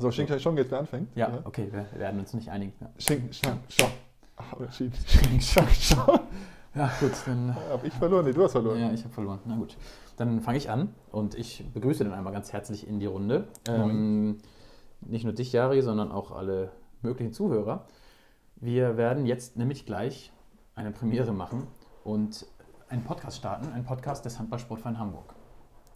So, Schinken schon geht, wer anfängt? Ja, okay, wir werden uns nicht einigen. Ja. Ah, oder Schien- Schinken, Schnack, Schau. Ja, gut, dann. Hab ich verloren? Nee, du hast verloren. Ja, ich habe verloren. Na gut. Dann fange ich an und ich begrüße dann einmal ganz herzlich in die Runde. Ähm, nicht nur dich, Jari, sondern auch alle möglichen Zuhörer. Wir werden jetzt nämlich gleich eine Premiere machen und einen Podcast starten, einen Podcast des Handballsportverein Hamburg.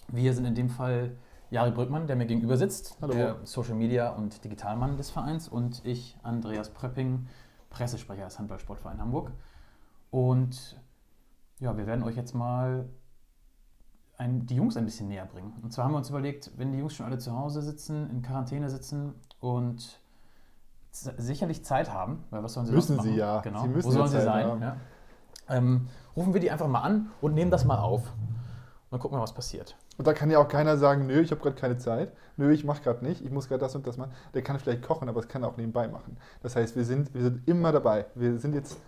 Wir sind in dem Fall Jari Brückmann, der mir gegenüber sitzt, Hallo. der Social Media und Digitalmann des Vereins und ich, Andreas Pröpping, Pressesprecher des Handballsportverein Hamburg. Und ja, wir werden euch jetzt mal ein, die Jungs ein bisschen näher bringen. Und zwar haben wir uns überlegt, wenn die Jungs schon alle zu Hause sitzen, in Quarantäne sitzen und sicherlich Zeit haben, weil was sollen sie Müssen sonst sie machen? ja. Genau. Sie müssen Wo sollen sie Zeit sein? Ja. Ähm, rufen wir die einfach mal an und nehmen das mal auf. Und dann gucken wir, was passiert. Und da kann ja auch keiner sagen, nö, ich habe gerade keine Zeit, nö, ich mache gerade nicht, ich muss gerade das und das machen. Der kann vielleicht kochen, aber das kann er auch nebenbei machen. Das heißt, wir sind, wir sind immer dabei. Wir sind jetzt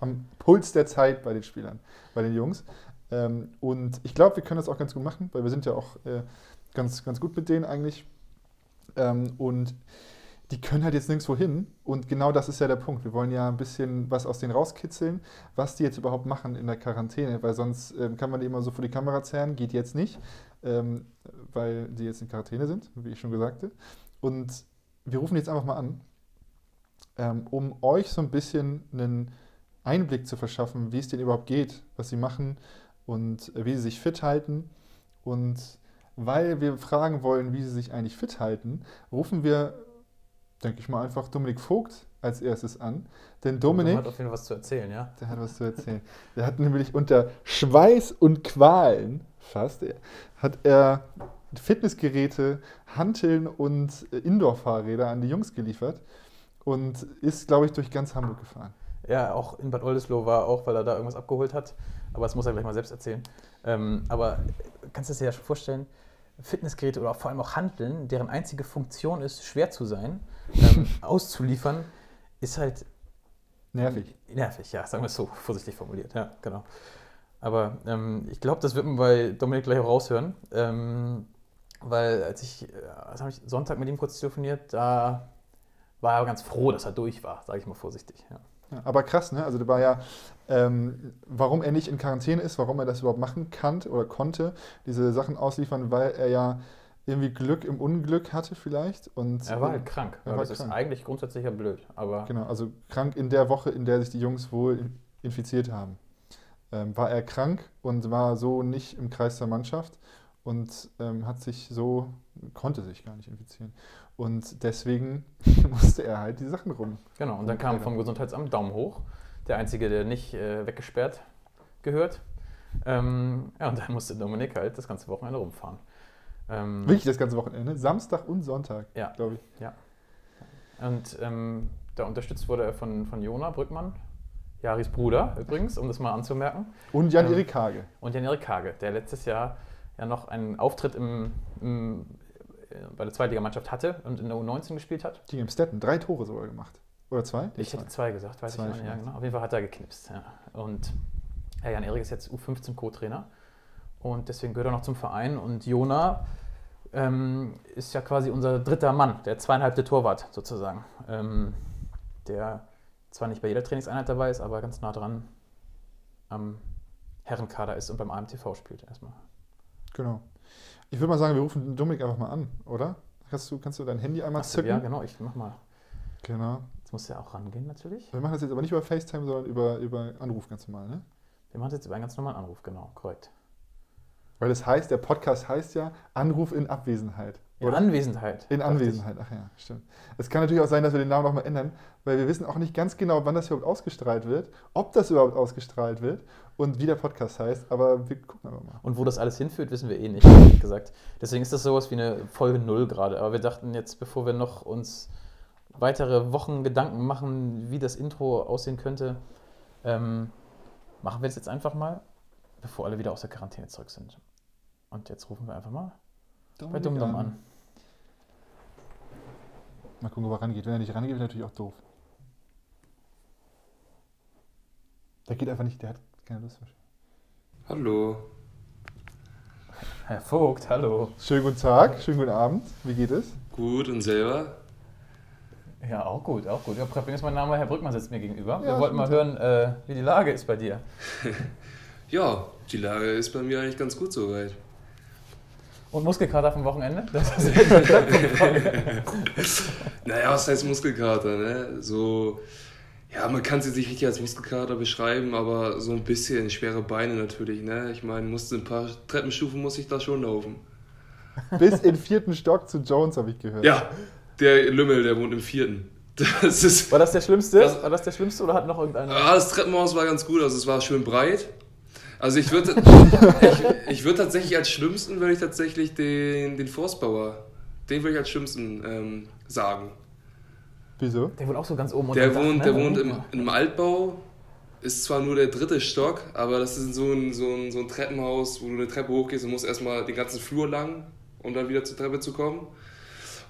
am Puls der Zeit bei den Spielern, bei den Jungs. Ähm, und ich glaube, wir können das auch ganz gut machen, weil wir sind ja auch äh, ganz, ganz gut mit denen eigentlich. Ähm, und die können halt jetzt nirgendwo hin. Und genau das ist ja der Punkt. Wir wollen ja ein bisschen was aus denen rauskitzeln, was die jetzt überhaupt machen in der Quarantäne, weil sonst ähm, kann man die immer so vor die Kamera zerren, geht jetzt nicht, ähm, weil die jetzt in Quarantäne sind, wie ich schon gesagt habe. Und wir rufen jetzt einfach mal an, ähm, um euch so ein bisschen einen Einblick zu verschaffen, wie es denen überhaupt geht, was sie machen und äh, wie sie sich fit halten. Und weil wir fragen wollen, wie sie sich eigentlich fit halten, rufen wir, denke ich mal, einfach Dominik Vogt als erstes an. Denn Dominik, hat auf jeden Fall was zu erzählen, ja? der hat was zu erzählen. Der hat nämlich unter Schweiß und Qualen fast, äh, hat er Fitnessgeräte, Hanteln und äh, Indoor-Fahrräder an die Jungs geliefert und ist, glaube ich, durch ganz Hamburg gefahren. Ja, auch in Bad Oldesloe war auch, weil er da irgendwas abgeholt hat. Aber das muss er gleich mal selbst erzählen. Ähm, aber kannst du dir ja schon vorstellen, Fitnessgeräte oder vor allem auch Handeln, deren einzige Funktion ist, schwer zu sein, ähm, auszuliefern, ist halt Nervig. nervig, ja, sagen wir es so, vorsichtig formuliert, ja, genau. Aber ähm, ich glaube, das wird man bei Dominik gleich auch raushören. Ähm, weil als ich, habe ich Sonntag mit ihm kurz telefoniert, da war er ganz froh, dass er durch war, sage ich mal vorsichtig. Ja. Aber krass, ne? Also der war ja, ähm, warum er nicht in Quarantäne ist, warum er das überhaupt machen kann oder konnte, diese Sachen ausliefern, weil er ja irgendwie Glück im Unglück hatte vielleicht. Und, Er war halt krank. Er war das krank. ist eigentlich grundsätzlich ja blöd. Aber Genau, also krank in der Woche, in der sich die Jungs wohl in- infiziert haben. Ähm, war er krank und war so nicht im Kreis der Mannschaft und ähm, hat sich so, konnte sich gar nicht infizieren. Und deswegen musste er halt die Sachen rum. genau, und dann kam vom Gesundheitsamt Daumen hoch. Der Einzige, der nicht äh, weggesperrt gehört. Ähm, ja, und dann musste Dominik halt das ganze Wochenende rumfahren. Ähm, Wirklich das ganze Wochenende, Samstag und Sonntag, Ja. glaube ich. Und ähm, da unterstützt wurde er von, von Jona Brückmann, Jaris Bruder übrigens, um das mal anzumerken. Und Jan-Erik Hage. Und Jan-Erik Hage, der letztes Jahr ja noch einen Auftritt im, im, bei der Zweitligamannschaft hatte und in der U19 gespielt hat. Gegen Stetten, drei Tore sogar gemacht. Oder zwei? Ich hätte zwei gesagt, weiß Zwei ich nicht. Ja, genau. Auf jeden Fall hat er geknipst. Ja. Und ja, Jan-Erik ist jetzt U15 Co-Trainer und deswegen gehört er noch zum Verein. Und Jona ähm, ist ja quasi unser dritter Mann, der zweieinhalbte Torwart sozusagen. Ähm, der zwar nicht bei jeder Trainingseinheit dabei ist, aber ganz nah dran am Herrenkader ist und beim AMTV spielt erstmal. Genau. Ich würde mal sagen, wir rufen Dominik einfach mal an, oder? Kannst du, kannst du dein Handy einmal zücken? ja, genau, ich mach mal. Genau. Jetzt muss er auch rangehen natürlich. Wir machen das jetzt aber nicht über FaceTime, sondern über, über Anruf ganz normal, ne? Wir machen jetzt über einen ganz normalen Anruf, genau, korrekt. Weil das heißt, der Podcast heißt ja Anruf in Abwesenheit. In Oder? Anwesenheit. In. Anwesenheit, ach ja, stimmt. Es kann natürlich auch sein, dass wir den Namen nochmal ändern, weil wir wissen auch nicht ganz genau, wann das überhaupt ausgestrahlt wird, ob das überhaupt ausgestrahlt wird und wie der Podcast heißt, aber wir gucken einfach mal. Und wo das alles hinführt, wissen wir eh nicht, ehrlich gesagt. Deswegen ist das sowas wie eine Folge Null gerade. Aber wir dachten jetzt, bevor wir noch uns weitere Wochen Gedanken machen, wie das Intro aussehen könnte, ähm, machen wir es jetzt einfach mal, bevor alle wieder aus der Quarantäne zurück sind. Und jetzt rufen wir einfach mal bei DumDum an. Mal gucken, ob er rangeht. Wenn er nicht rangeht, ist natürlich auch doof. Der geht einfach nicht, der hat keine Lust. Herr Vogt, hallo. Schönen guten Tag, schönen guten Abend. Wie geht es? Gut, und selber? Ja, auch gut, auch gut. Ja, Prepping ist mein Name, Herr Brückmann sitzt mir gegenüber. Ja, Wir wollten mal hören, äh, wie die Lage ist bei dir. Ja, die Lage ist bei mir eigentlich ganz gut soweit. Und Muskelkater vom Wochenende? Das ist. Naja, was heißt Muskelkater, ne? So, ja, man kann jetzt nicht richtig als Muskelkater beschreiben, aber so ein bisschen schwere Beine natürlich, ne? Ich meine, musste ein paar Treppenstufen muss ich da schon laufen. Bis in den vierten Stock zu Jones, habe ich gehört. Ja, der Lümmel, der wohnt im vierten. Das ist. War das der Schlimmste? Das- War das der Schlimmste oder hat noch irgendeiner? Ah, das Treppenhaus war ganz gut, also es war schön breit. Also ich würde ich, ich würd tatsächlich als schlimmsten, würde ich tatsächlich den, den Forstbauer, den würde ich als schlimmsten ähm, sagen. Wieso? Der wohnt auch so ganz oben Der unterm Dach, wohnt, ne? der wohnt im, in einem Altbau, ist zwar nur der dritte Stock, aber das ist so ein, so ein, so ein Treppenhaus, wo du eine Treppe hochgehst und musst erstmal den ganzen Flur lang, um dann wieder zur Treppe zu kommen.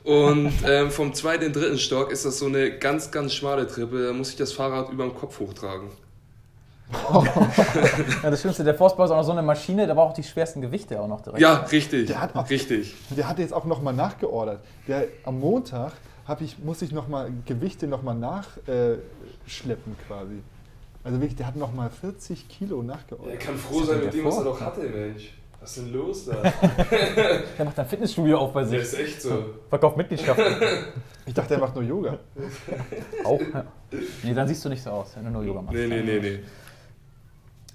Und ähm, vom zweiten in den dritten Stock ist das so eine ganz, ganz schmale Treppe, da muss ich das Fahrrad über dem Kopf hochtragen. Ja, das Schlimmste, der Forstbau ist auch noch so eine Maschine, da braucht auch die schwersten Gewichte auch noch direkt. Ja, richtig, Der hat auch- richtig. Der hat jetzt auch nochmal nachgeordert. Der, am Montag ich, muss ich nochmal Gewichte nochmal nachschleppen äh, quasi. Also wirklich, der hat nochmal 40 Kilo Er nachgeordert. kann froh Was sein mit dem, was er der doch hatte, Mensch. Was ist denn los da? Der macht ein Fitnessstudio auf bei Der sich. ist echt so. Verkauft Mitgliedschaften. Ich dachte, er macht nur Yoga. auch. Ja. Nee, dann siehst du nicht so aus, wenn du nur Yoga machst. Nee, nee, nee, nee.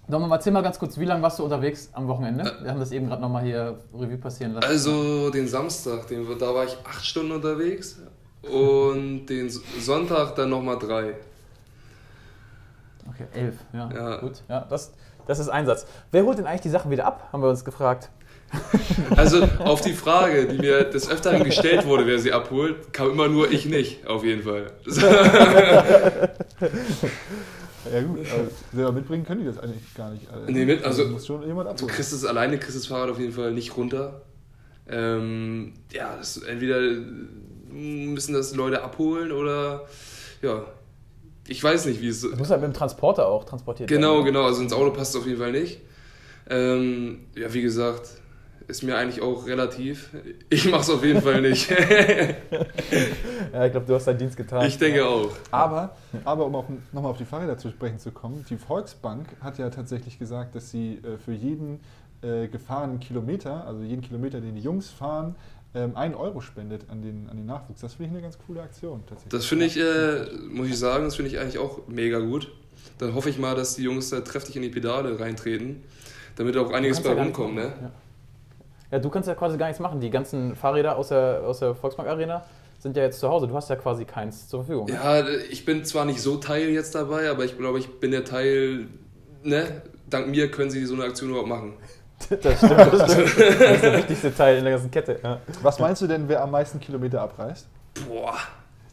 Nochmal, erzähl mal ganz kurz, wie lange warst du unterwegs am Wochenende? Wir haben das eben gerade nochmal hier Revue passieren lassen. Also den Samstag, den, da war ich acht Stunden unterwegs und den Sonntag dann nochmal drei. Okay, elf. Ja, Ja. gut. Ja, das, das ist Einsatz. Wer holt denn eigentlich die Sachen wieder ab, haben wir uns gefragt. Also auf die Frage, die mir des Öfteren gestellt wurde, wer sie abholt, kam immer nur ich nicht, auf jeden Fall. Ja gut, aber selber mitbringen können die das eigentlich gar nicht. alle. Nee, mit- also- muss schon jemand Du abholen. kriegst es alleine, kriegst das Fahrrad auf jeden Fall nicht runter. Ähm, ja, das, entweder müssen das Leute abholen oder ja, ich weiß nicht, wie es Das muss halt mit dem Transporter auch transportiert Genau, werden. genau. Also ins Auto passt es auf jeden Fall nicht. Ähm, ja, wie gesagt, ist mir eigentlich auch relativ. Ich mache es auf jeden Fall nicht. Ja, ich glaube, du hast deinen Dienst getan. ich denke auch. Aber, aber um nochmal auf die Fahrräder zu sprechen zu kommen, die Volksbank hat ja tatsächlich gesagt, dass sie äh, für jeden äh, gefahrenen Kilometer, also jeden Kilometer, den die Jungs fahren, ähm, 1 Euro spendet an den, an den Nachwuchs. Das finde ich eine ganz coole Aktion tatsächlich. Das finde ich, äh, muss ich sagen, das finde ich eigentlich auch mega gut. Dann hoffe ich mal, dass die Jungs da kräftig in die Pedale reintreten, damit auch einiges bei ja rumkommt. Ne? Ja. ja, du kannst ja quasi gar nichts machen. Die ganzen Fahrräder aus der, aus der Volksbank Arena sind ja jetzt zu Hause. Du hast ja quasi keins zur Verfügung. ne? Ja, ich bin zwar nicht so Teil jetzt dabei, aber ich glaube, ich bin der Teil, ne? Dank mir können sie so eine Aktion überhaupt machen. Das stimmt, das stimmt. Das ist der wichtigste Teil in der ganzen Kette. Ja. Was meinst du denn, wer am meisten Kilometer abreißt? Boah,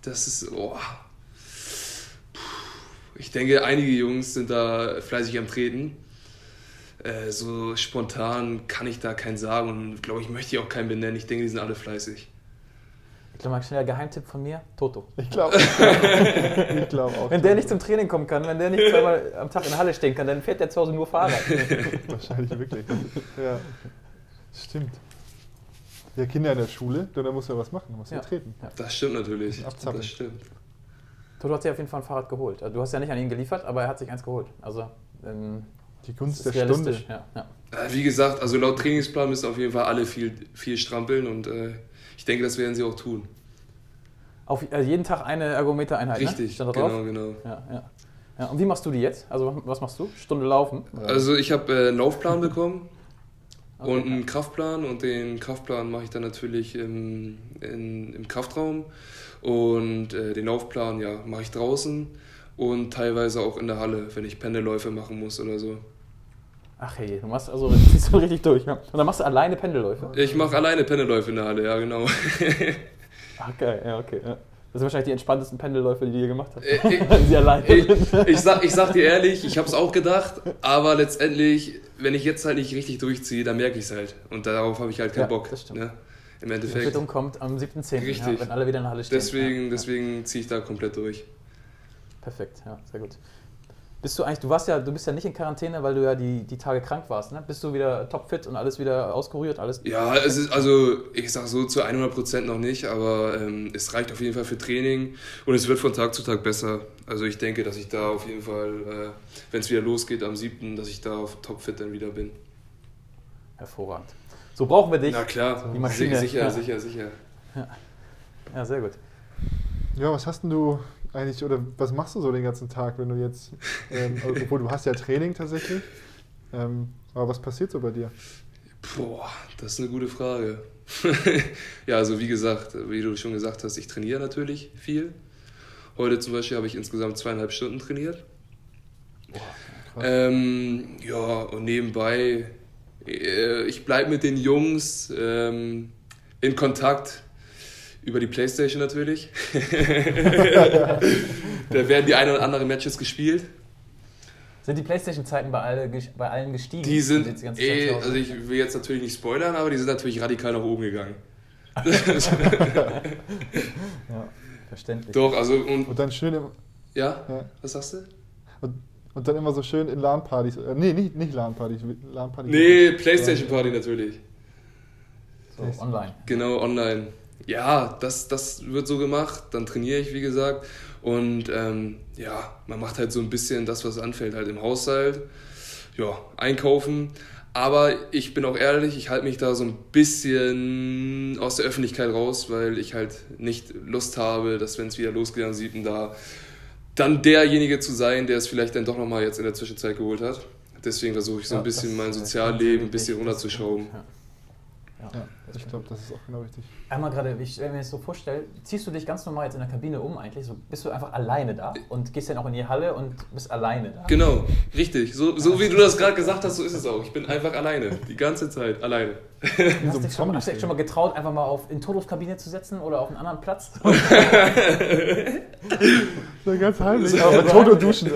das ist. Oh. Ich denke, einige Jungs sind da fleißig am Treten. Äh, so spontan kann ich da keinen sagen und glaube ich, möchte ich auch keinen benennen. Ich denke, die sind alle fleißig. Ich glaube mal schneller Geheimtipp von mir: Toto. Ich glaube ich glaub auch. Wenn der nicht zum Training kommen kann, wenn der nicht zweimal am Tag in der Halle stehen kann, dann fährt der zu Hause nur Fahrrad. Wahrscheinlich wirklich. Ja. Stimmt. Ja, Kinder in der Schule, dann muss er was machen, dann muss er Ja. treten. Das stimmt natürlich. Abzappeln. Das stimmt. Toto hat sich auf jeden Fall ein Fahrrad geholt. Also, Du hast ja nicht an ihn geliefert, aber er hat sich eins geholt. Also, ähm, Die Kunst ist der Stunde. Ja, ja. Äh, Wie gesagt, also laut Trainingsplan müssen auf jeden Fall alle viel, viel strampeln und äh, ich denke, das werden sie auch tun. Auf äh, jeden Tag eine Ergometer-Einheit. Ne? Richtig, drauf? genau, genau. Ja, ja. ja, und wie machst du die jetzt? Also, was machst du? Stunde laufen? Oder? Also ich habe äh, einen Laufplan bekommen Okay. und einen Kraftplan und den Kraftplan mache ich dann natürlich im, in, im Kraftraum und äh, den Laufplan ja mache ich draußen und teilweise auch in der Halle, wenn ich Pendelläufe machen muss oder so. Ach hey, du machst also ziehst du richtig durch. Ja. Und dann machst du alleine Pendelläufe. Ich mache alleine Pendelläufe in der Halle, ja genau. Ach geil, ja, okay. Ja. Das sind wahrscheinlich die entspanntesten Pendelläufe, die je gemacht hast. Äh, ich- Wenn sie alleine Ich, ich, sag, ich sag dir ehrlich, ich habe es auch gedacht, aber letztendlich, wenn ich jetzt halt nicht richtig durchziehe, dann merke ich es halt. Und darauf habe ich halt keinen Ja, Bock. das stimmt. Ne? Im Die Endeffekt. Quittung kommt am 7.10., ja, Richtig. wenn alle wieder in der Halle stehen. Deswegen, ja, deswegen ziehe ich da komplett durch. Ja. Perfekt, ja, sehr gut. Bist du eigentlich, du warst ja, du bist ja nicht in Quarantäne, weil du ja die, die Tage krank warst, ne? Bist du wieder topfit und alles wieder auskuriert, alles? Ja, es ist also, ich sag so zu 100% noch nicht, aber ähm, es reicht auf jeden Fall für Training und es wird von Tag zu Tag besser. Also ich denke, dass ich da auf jeden Fall, äh, wenn es wieder losgeht am 7., dass ich da auf topfit dann wieder bin. Hervorragend. So brauchen wir dich. Na klar, Die Maschine. sicher, Ja. sicher, sicher. Ja, sehr gut. Ja, was hast denn du eigentlich, oder was machst du so den ganzen Tag, wenn du jetzt, ähm, obwohl du hast ja Training tatsächlich, ähm, aber was passiert so bei dir? Boah, das ist eine gute Frage. ja, also wie gesagt, wie du schon gesagt hast, ich trainiere natürlich viel. Heute zum Beispiel habe ich insgesamt zweieinhalb Stunden trainiert. Krass. Ähm, ja, und nebenbei, äh, ich bleibe mit den Jungs ähm, in Kontakt über die Playstation natürlich. da werden die ein oder andere Matches gespielt. Sind die Playstation-Zeiten bei, alle, bei allen gestiegen? Die sind, jetzt die ganze Zeit eh, also ich will jetzt natürlich nicht spoilern, aber die sind natürlich radikal nach oben gegangen. ja, verständlich. Doch, also und Und dann schön im, ja, ja, was sagst du? und, und dann immer so schön in LAN-Partys, äh, nee, nicht, nicht LAN-Partys, LAN-Partys. Nee, Playstation Party natürlich. So, online. Genau, online. Ja, das, das wird so gemacht. Dann trainiere ich, wie gesagt. Und ähm, ja, man macht halt so ein bisschen das, was anfällt, halt im Haushalt. Ja, einkaufen. Aber ich bin auch ehrlich, ich halte mich da so ein bisschen aus der Öffentlichkeit raus, weil ich halt nicht Lust habe, dass wenn es wieder losgeht am 7. da dann derjenige zu sein, der es vielleicht dann doch nochmal jetzt in der Zwischenzeit geholt hat. Deswegen versuche ich so Ja, ein bisschen das, mein Sozialleben ein bisschen runterzuschrauben. Ja. Ja, ich glaube, das ist auch genau richtig. Einmal gerade, ich stelle mir das so vorstelle, ziehst du dich ganz normal jetzt in der Kabine um eigentlich? So bist du einfach alleine da und gehst dann auch in die Halle und bist alleine da? Genau, richtig. So, so wie du das gerade gesagt hast, so ist es auch. Ich bin einfach alleine. Die ganze Zeit alleine. Hast so dich schon, hast du dich schon mal getraut, einfach mal auf in Todos Kabine zu setzen oder auf einen anderen Platz? Ja, ganz heimlich, aber mit Toto duschen.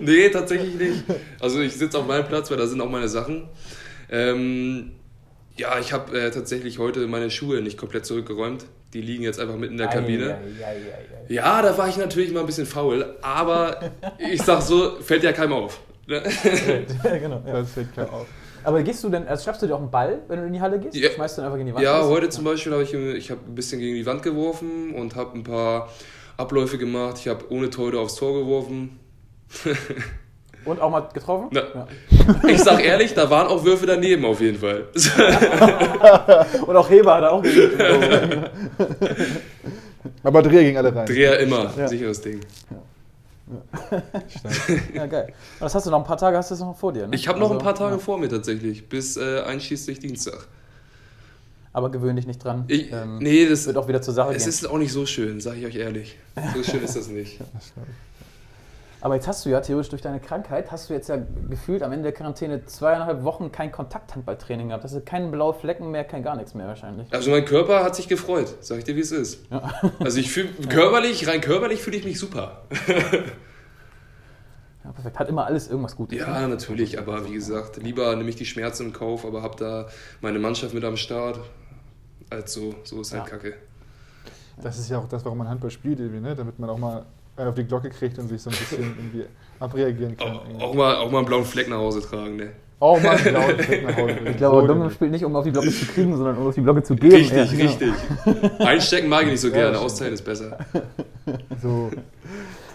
Nee, tatsächlich nicht. Also ich sitze auf meinem Platz, weil da sind auch meine Sachen. Ähm, ja, ich habe äh, tatsächlich heute meine Schuhe nicht komplett zurückgeräumt. Die liegen jetzt einfach mitten in der Kabine. Ei, ei, ei, ei, ei. Ja, da war ich natürlich mal ein bisschen faul, aber ich sag so, fällt ja keinem auf. Ne? genau, ja. Das fällt kein auf. Aber gehst du denn, also schnappst du dir auch einen Ball, wenn du in die Halle gehst? Ja. Schmeißt du ihn einfach in die Wand? Ja, heute zum Beispiel habe ich, ich hab ein bisschen gegen die Wand geworfen und habe ein paar Abläufe gemacht. Ich habe ohne Torhüter aufs Tor geworfen. Und auch mal getroffen? Na. Ja. Ich sag ehrlich, da waren auch Würfe daneben auf jeden Fall. Und auch Heber hat er auch geübt. Aber Dreher ging alle rein. Dreher immer, Ja. sicheres Ding. ja, geil. Und das hast du noch ein paar Tage, hast du das noch vor dir, ne? Ich habe noch ein Also, paar Tage ja. vor mir tatsächlich, bis äh, einschließlich Dienstag. Aber gewöhn dich nicht dran. Ich, Ähm, nee, das, Wird auch wieder zur Sache es gehen. ist auch nicht so schön, sage ich euch ehrlich. So schön ist das nicht. Aber jetzt hast du ja theoretisch durch deine Krankheit, hast du jetzt ja gefühlt am Ende der Quarantäne zweieinhalb Wochen kein Kontakthandballtraining gehabt. Das ist keine blaue Flecken mehr, kein gar nichts mehr wahrscheinlich. Also mein Körper hat sich gefreut, sag ich dir, wie es ist. Also ich fühle körperlich, rein körperlich fühle ich mich super. Ja, perfekt. Hat immer alles irgendwas Gutes. ne? Ja, natürlich, aber wie gesagt, lieber nehme ich die Schmerzen im Kauf, aber hab da meine Mannschaft mit am Start. Als so, so ist halt Ja. Kacke. Das ist ja auch das, warum man Handball spielt, irgendwie, ne? damit man auch mal auf die Glocke kriegt und sich so ein bisschen irgendwie abreagieren kann. Auch, auch, mal, auch mal einen blauen Fleck nach Hause tragen, ne? Oh Mann, genau, Fleck nach Hause. Ich glaube, Dominik spielt nicht, um auf die Glocke zu kriegen, sondern um auf die Glocke zu geben. Richtig, Ja, genau. richtig. Einstecken mag ich nicht so Ja, gerne, das austeilen ist besser. So,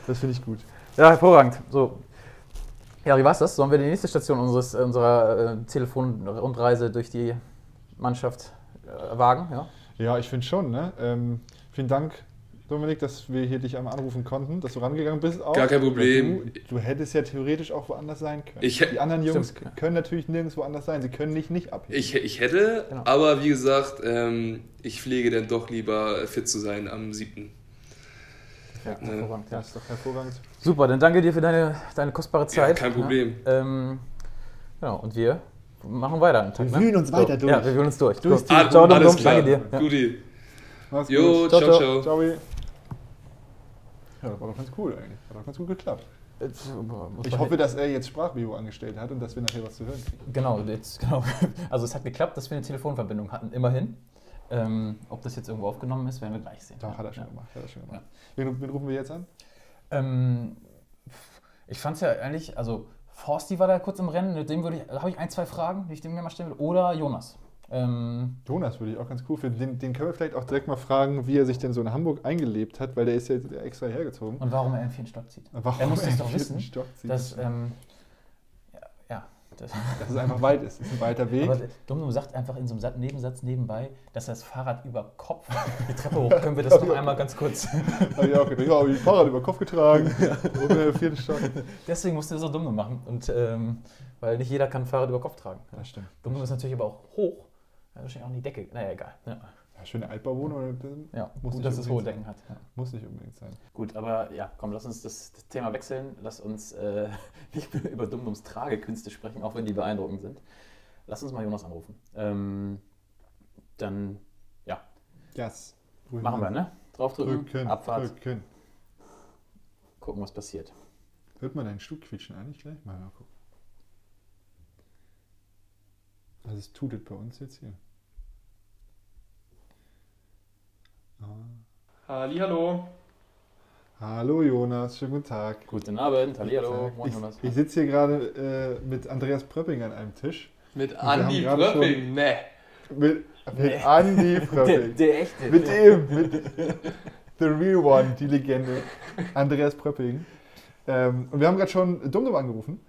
das finde ich gut. Ja, hervorragend. So. Ja, wie war's das? Sollen wir die nächste Station unseres, unserer äh, Telefonrundreise durch die Mannschaft äh, wagen? Ja. Ja, ich finde schon. Ne? Ähm, vielen Dank, Dominik, dass wir hier dich einmal anrufen konnten, dass du rangegangen bist. Auch. Gar kein Problem. Du, du hättest ja theoretisch auch woanders sein können. Ich die anderen Jungs Stimmt. können natürlich nirgends woanders sein. Sie können nicht nicht abheben. Ich, ich hätte, Genau. aber wie gesagt, ähm, ich pflege dann doch lieber fit zu sein am 7. ja, Ne. hervorragend. Ja. Das ist doch hervorragend. Super, dann danke dir für deine, deine kostbare Zeit. kein Problem. Ja, ähm, genau, und wir machen weiter. einen Tag, Wir wühlen uns weiter durch. Ja, wir wühlen uns durch. Durch Ah, Ciao, alles Dom, danke dir. Ja. Guti. Mach's Jo, gut. ciao, Ciao, ciao. Ciao. Ja, das war doch ganz cool eigentlich. Hat doch ganz gut geklappt. Ich hoffe, dass er jetzt Sprachvideo angestellt hat und dass wir nachher was zu hören kriegen. Genau, jetzt, genau. Also es hat geklappt, dass wir eine Telefonverbindung hatten, immerhin. Ähm, ob das jetzt irgendwo aufgenommen ist, werden wir gleich sehen. Doch, hat er schon Ja. gemacht. Hat er schon gemacht. Wen, wen rufen wir jetzt an? Ähm, Ich fand es ja eigentlich, also Forsti war da kurz im Rennen, mit dem würde ich, da habe ich ein, zwei Fragen, die ich dem gerne mal stellen würde. Oder Jonas. Ähm, Jonas würde ich auch ganz cool finden. Den, den können wir vielleicht auch direkt mal fragen, wie er sich denn so in Hamburg eingelebt hat, weil der ist ja extra hergezogen. und warum er in vierten Stock zieht. Warum er muss er das doch wissen, Stock zieht. Dass, ähm, ja, ja das, Dass es einfach weit ist. Es ist ein weiter Weg. aber Dumm sagt einfach in so einem Sat- Nebensatz nebenbei, dass das Fahrrad über Kopf die Treppe hoch. Können wir das noch einmal ganz kurz? Habe ich auch gedacht, ja, hab ich Fahrrad über Kopf getragen. Der vierten Stock. Deswegen musste er so dumm machen. Und ähm, weil nicht jeder kann Fahrrad über Kopf tragen. Das stimmt. Dumm ist natürlich aber auch hoch. Ja, wahrscheinlich auch in die Decke. Naja, egal. Ja, Ja, schöne Altbauwohnung, ja. Muss gut, dass es hohe Decken hat. Ja. muss nicht unbedingt sein. Gut, aber ja, komm, lass uns das, Thema wechseln. Lass uns äh, nicht mehr über Dummdums Tragekünste sprechen, auch wenn die beeindruckend sind. Lass uns mal Jonas anrufen. Ähm, dann Yes. machen wir, ne? Draufdrücken, Drücken, Abfahrt, drücken. gucken, was passiert. Hört man deinen Stuhl quietschen eigentlich gleich? Mal, mal gucken. Also es tutet bei uns jetzt hier. Hallihallo. Hallo Jonas, schönen guten Tag. Guten Abend, hallo, moin Ich, Jonas. ich sitze hier gerade äh, mit Andreas Pröpping an einem Tisch. Mit Andi Bröpping. Ne. Mit, mit Nee. Andy Der, Pröpping. der echte. Mit ihm, mit The Real One, die Legende. Andreas Pröpping. Ähm, und wir haben gerade schon Dumdum angerufen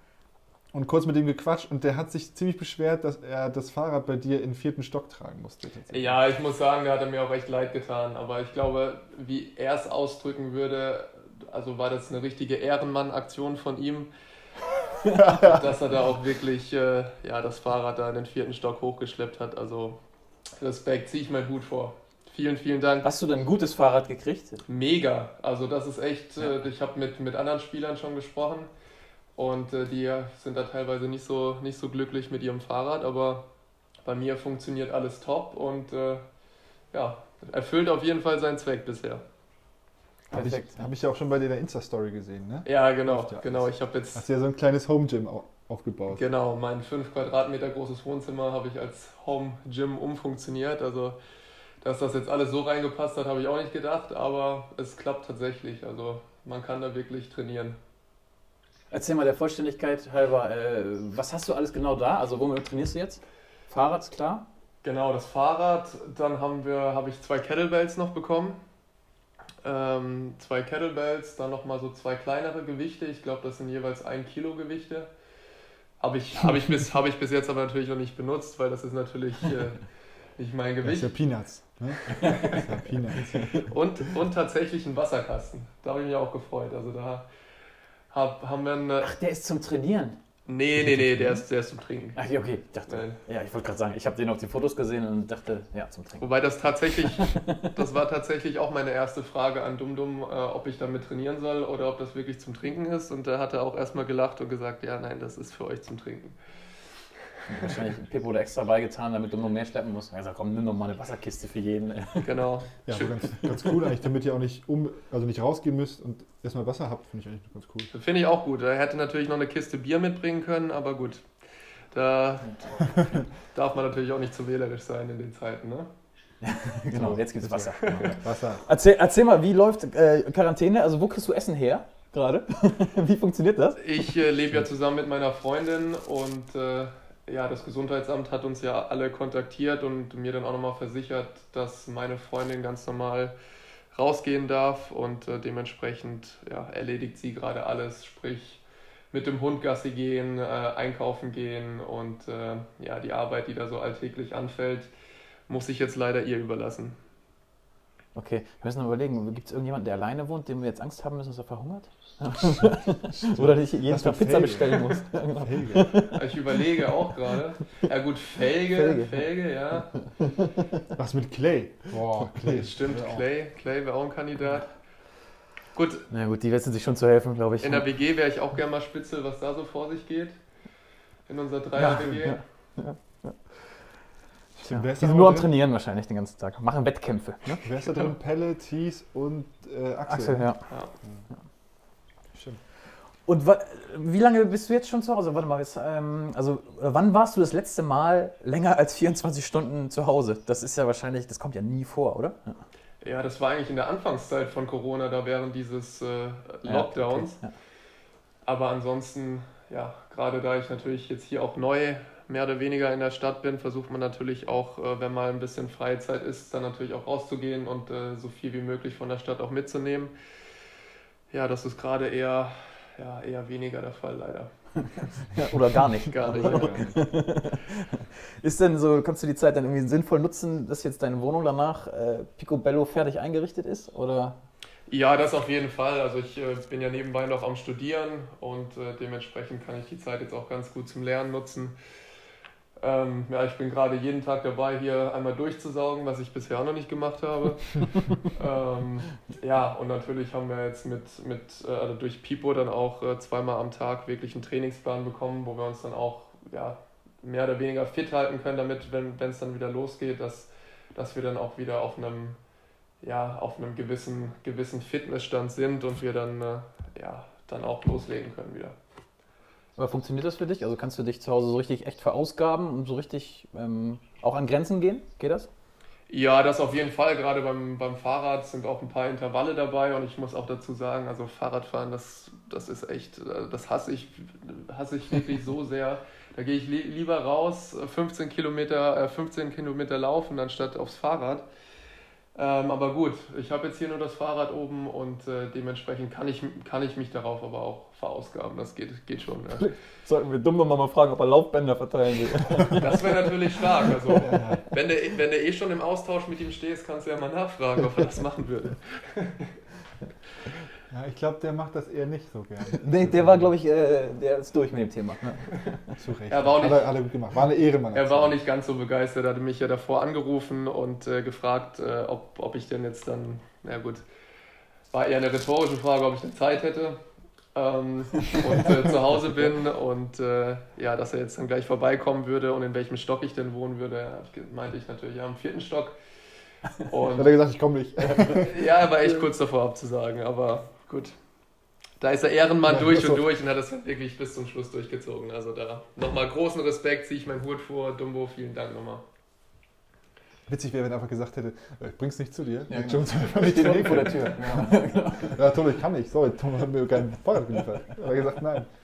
und kurz mit ihm gequatscht und der hat sich ziemlich beschwert, dass er das Fahrrad bei dir in den vierten Stock tragen musste. Ja, ich muss sagen, da hat er mir auch echt leid getan. Aber ich glaube, wie er es ausdrücken würde, also war das eine richtige Ehrenmann-Aktion von ihm, dass er da auch wirklich äh, ja, das Fahrrad da in den vierten Stock hochgeschleppt hat. Also Respekt, ziehe ich meinen Hut vor. Vielen, vielen Dank. Hast du denn ein gutes Fahrrad gekriegt? Mega. Also das ist echt, Ja. äh, ich habe mit, mit anderen Spielern schon gesprochen und äh, die sind da teilweise nicht so, nicht so glücklich mit ihrem Fahrrad, aber bei mir funktioniert alles top und äh, ja, erfüllt auf jeden Fall seinen Zweck bisher. Habe ich, Perfekt. hab ich ja auch schon bei dir in der Insta-Story gesehen, ne? Ja, genau, ja genau. Ich habe jetzt Hast du ja so ein kleines Home-Gym au- aufgebaut. Genau, mein 5 Quadratmeter großes Wohnzimmer habe ich als Home Gym umfunktioniert. Also, dass das jetzt alles so reingepasst hat, habe ich auch nicht gedacht, aber es klappt tatsächlich. Also, man kann da wirklich trainieren. Erzähl mal der Vollständigkeit halber, äh, was hast du alles genau da? Also womit trainierst du jetzt? Fahrrad ist klar? Genau, das Fahrrad. Dann haben wir, habe ich zwei Kettlebells noch bekommen. Ähm, zwei Kettlebells, dann nochmal so zwei kleinere Gewichte. Ich glaube, das sind jeweils ein Kilo Gewichte. Habe ich, habe ich, bis, habe ich bis jetzt aber natürlich noch nicht benutzt, weil das ist natürlich äh, nicht mein Das ist Gewicht. ja Peanuts. Ne? Das ist ja Peanuts. Und, und tatsächlich ein Wasserkasten. Da habe ich mich auch gefreut. Also da hab, haben wir eine. Ach, der ist zum Trainieren. Nee, nee, nee, der ist, der ist zum Trinken. Ach, okay, ich dachte. Nein. Ja, ich wollte gerade sagen, ich habe den auf die Fotos gesehen und dachte, ja, zum Trinken. Wobei das tatsächlich, das war tatsächlich auch meine erste Frage an Dumdum, äh, ob ich damit trainieren soll oder ob das wirklich zum Trinken ist. Und da hat er auch erstmal gelacht und gesagt, ja, nein, das ist für euch zum Trinken. Wahrscheinlich Pippo da extra beigetan, damit du noch mehr schleppen musst. Er hat gesagt, komm, nimm doch mal eine Wasserkiste für jeden. Genau. Ja, aber ganz, ganz cool eigentlich, damit ihr auch nicht um, also nicht rausgehen müsst und erstmal Wasser habt, finde ich eigentlich ganz cool. Finde ich auch gut. Er hätte natürlich noch eine Kiste Bier mitbringen können, aber gut. Da darf man natürlich auch nicht zu wählerisch sein in den Zeiten, ne? genau, So, jetzt gibt's. Wasser. Wasser. Erzähl, erzähl mal, wie läuft äh, Quarantäne? Also wo kriegst du Essen her gerade? wie funktioniert das? Ich äh, lebe ja zusammen mit meiner Freundin und äh, ja, das Gesundheitsamt hat uns ja alle kontaktiert und mir dann auch nochmal versichert, dass meine Freundin ganz normal rausgehen darf und äh, dementsprechend ja, erledigt sie gerade alles, sprich mit dem Hund Gassi gehen, äh, einkaufen gehen und äh, ja, die Arbeit, die da so alltäglich anfällt, muss ich jetzt leider ihr überlassen. Okay, wir müssen mal überlegen, gibt es irgendjemanden, der alleine wohnt, dem wir jetzt Angst haben müssen, dass er verhungert? Oder nicht jeden Das Tag Pizza Felge. bestellen muss? Ja, genau. Helge. Ich überlege auch gerade. Ja gut, Felge, Felge. Felge, ja. Was mit Clay? Boah, Clay. Stimmt, Ja, auch. Clay. Clay wäre auch ein Kandidat. Gut, Na gut, die wissen sich schon zu helfen, glaube ich. in der WG wäre ich auch gerne mal Spitzel, was da so vor sich geht. In unserer Dreier-WG. ja. Stimmt, wer Die sind nur am? Trainieren wahrscheinlich den ganzen Tag. Machen Wettkämpfe. Ne? Wer ist da drin? Pelle, Thies und äh, Axel. Axel, ja. Ja. Stimmt. Und wie lange bist du jetzt schon zu Hause? Warte mal, jetzt, ähm, also wann warst du das letzte Mal länger als 24 Stunden zu Hause? Das ist ja wahrscheinlich, das kommt ja nie vor, oder? Ja. ja, das war eigentlich in der Anfangszeit von Corona, da während dieses äh, Ja, Lockdowns. okay, aber ansonsten, ja, gerade da ich natürlich jetzt hier auch neu mehr oder weniger in der Stadt bin, versucht man natürlich auch, äh, wenn mal ein bisschen Freizeit ist, dann natürlich auch rauszugehen und äh, so viel wie möglich von der Stadt auch mitzunehmen. Ja, das ist gerade eher, ja, eher weniger der Fall, leider. Ja, oder gar nicht. Gar nicht. Ist denn so, kannst du die Zeit dann irgendwie sinnvoll nutzen, dass jetzt deine Wohnung danach äh, picobello fertig eingerichtet ist? Oder? Ja, das auf jeden Fall. Also ich äh, bin ja nebenbei noch am Studieren und äh, dementsprechend kann ich die Zeit jetzt auch ganz gut zum Lernen nutzen. Ähm, ja, ich bin gerade jeden Tag dabei, hier einmal durchzusaugen, was ich bisher auch noch nicht gemacht habe. ähm, ja, und natürlich haben wir jetzt mit, mit äh, also durch Pipo dann auch äh, zweimal am Tag wirklich einen Trainingsplan bekommen, wo wir uns dann auch ja, mehr oder weniger fit halten können, damit, wenn es dann wieder losgeht, dass, dass wir dann auch wieder auf einem, ja, auf einem gewissen, gewissen Fitnessstand sind und wir dann, äh, ja, dann auch loslegen können wieder. Aber funktioniert das für dich? Also kannst du dich zu Hause so richtig echt verausgaben und so richtig ähm, auch an Grenzen gehen? Geht das? Ja, das auf jeden Fall. Gerade beim, beim Fahrrad sind auch ein paar Intervalle dabei und ich muss auch dazu sagen, also Fahrradfahren, das, das ist echt, äh, das hasse ich, hasse ich wirklich so sehr. Da gehe ich li lieber raus, 15 Kilometer, 15 äh, Kilometer laufen, anstatt aufs Fahrrad. Ähm, aber gut, ich habe jetzt hier nur das Fahrrad oben und äh, dementsprechend kann ich, kann ich mich darauf aber auch verausgaben. Das geht, geht schon. Ja. Sollten wir dumm nochmal mal fragen, ob er Laufbänder verteilen will. Das wäre natürlich stark. Also, wenn, du, wenn du eh schon im Austausch mit ihm stehst, kannst du ja mal nachfragen, ob er das machen würde. Ja, ich glaube, der macht das eher nicht so gerne. nee, der war, glaube ich, äh, der ist durch mit dem Thema. Ja. Zu Recht. Er war auch nicht, hat, er, hat er gut gemacht. War eine Ehrenmann. Er war auch nicht ganz so begeistert. Er hatte mich ja davor angerufen und äh, gefragt, äh, ob, ob ich denn jetzt dann, na gut, war eher eine rhetorische Frage, ob ich denn Zeit hätte ähm, und äh, zu Hause bin und äh, ja, dass er jetzt dann gleich vorbeikommen würde und in welchem Stock ich denn wohnen würde, meinte ich natürlich ja, im vierten Stock. Und hat er gesagt, ich komme nicht. ja, er war echt kurz davor abzusagen, aber gut. Da ist er Ehrenmann ja, durch und durch und hat das wirklich bis zum Schluss durchgezogen. Also da nochmal großen Respekt, ziehe ich meinen Hut vor. Dumbo, vielen Dank nochmal. Witzig wäre, wenn er einfach gesagt hätte, ich äh, bring's nicht zu dir. Ja, genau. Ich stehe vor der Tür. Ja, ja toll, ich kann nicht. Sorry, Tom hat mir kein Fahrrad geliefert. Er hat gesagt, nein.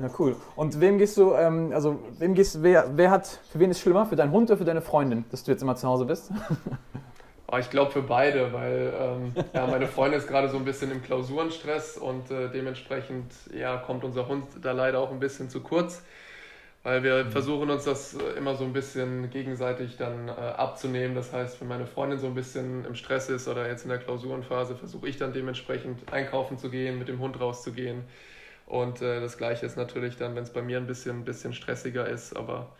Ja, cool. Und wem gehst du, ähm, also wem gehst wer, wer hat, für wen ist schlimmer? Für deinen Hund oder für deine Freundin, dass du jetzt immer zu Hause bist? Oh, ich glaube für beide, weil ähm, ja, meine Freundin ist gerade so ein bisschen im Klausurenstress und äh, dementsprechend ja, kommt unser Hund da leider auch ein bisschen zu kurz, weil wir mhm. versuchen uns das immer so ein bisschen gegenseitig dann äh, abzunehmen. Das heißt, wenn meine Freundin so ein bisschen im Stress ist oder jetzt in der Klausurenphase, versuche ich dann dementsprechend einkaufen zu gehen, mit dem Hund rauszugehen. Und äh, das gleiche ist natürlich dann, wenn es bei mir ein bisschen, ein bisschen stressiger ist, aber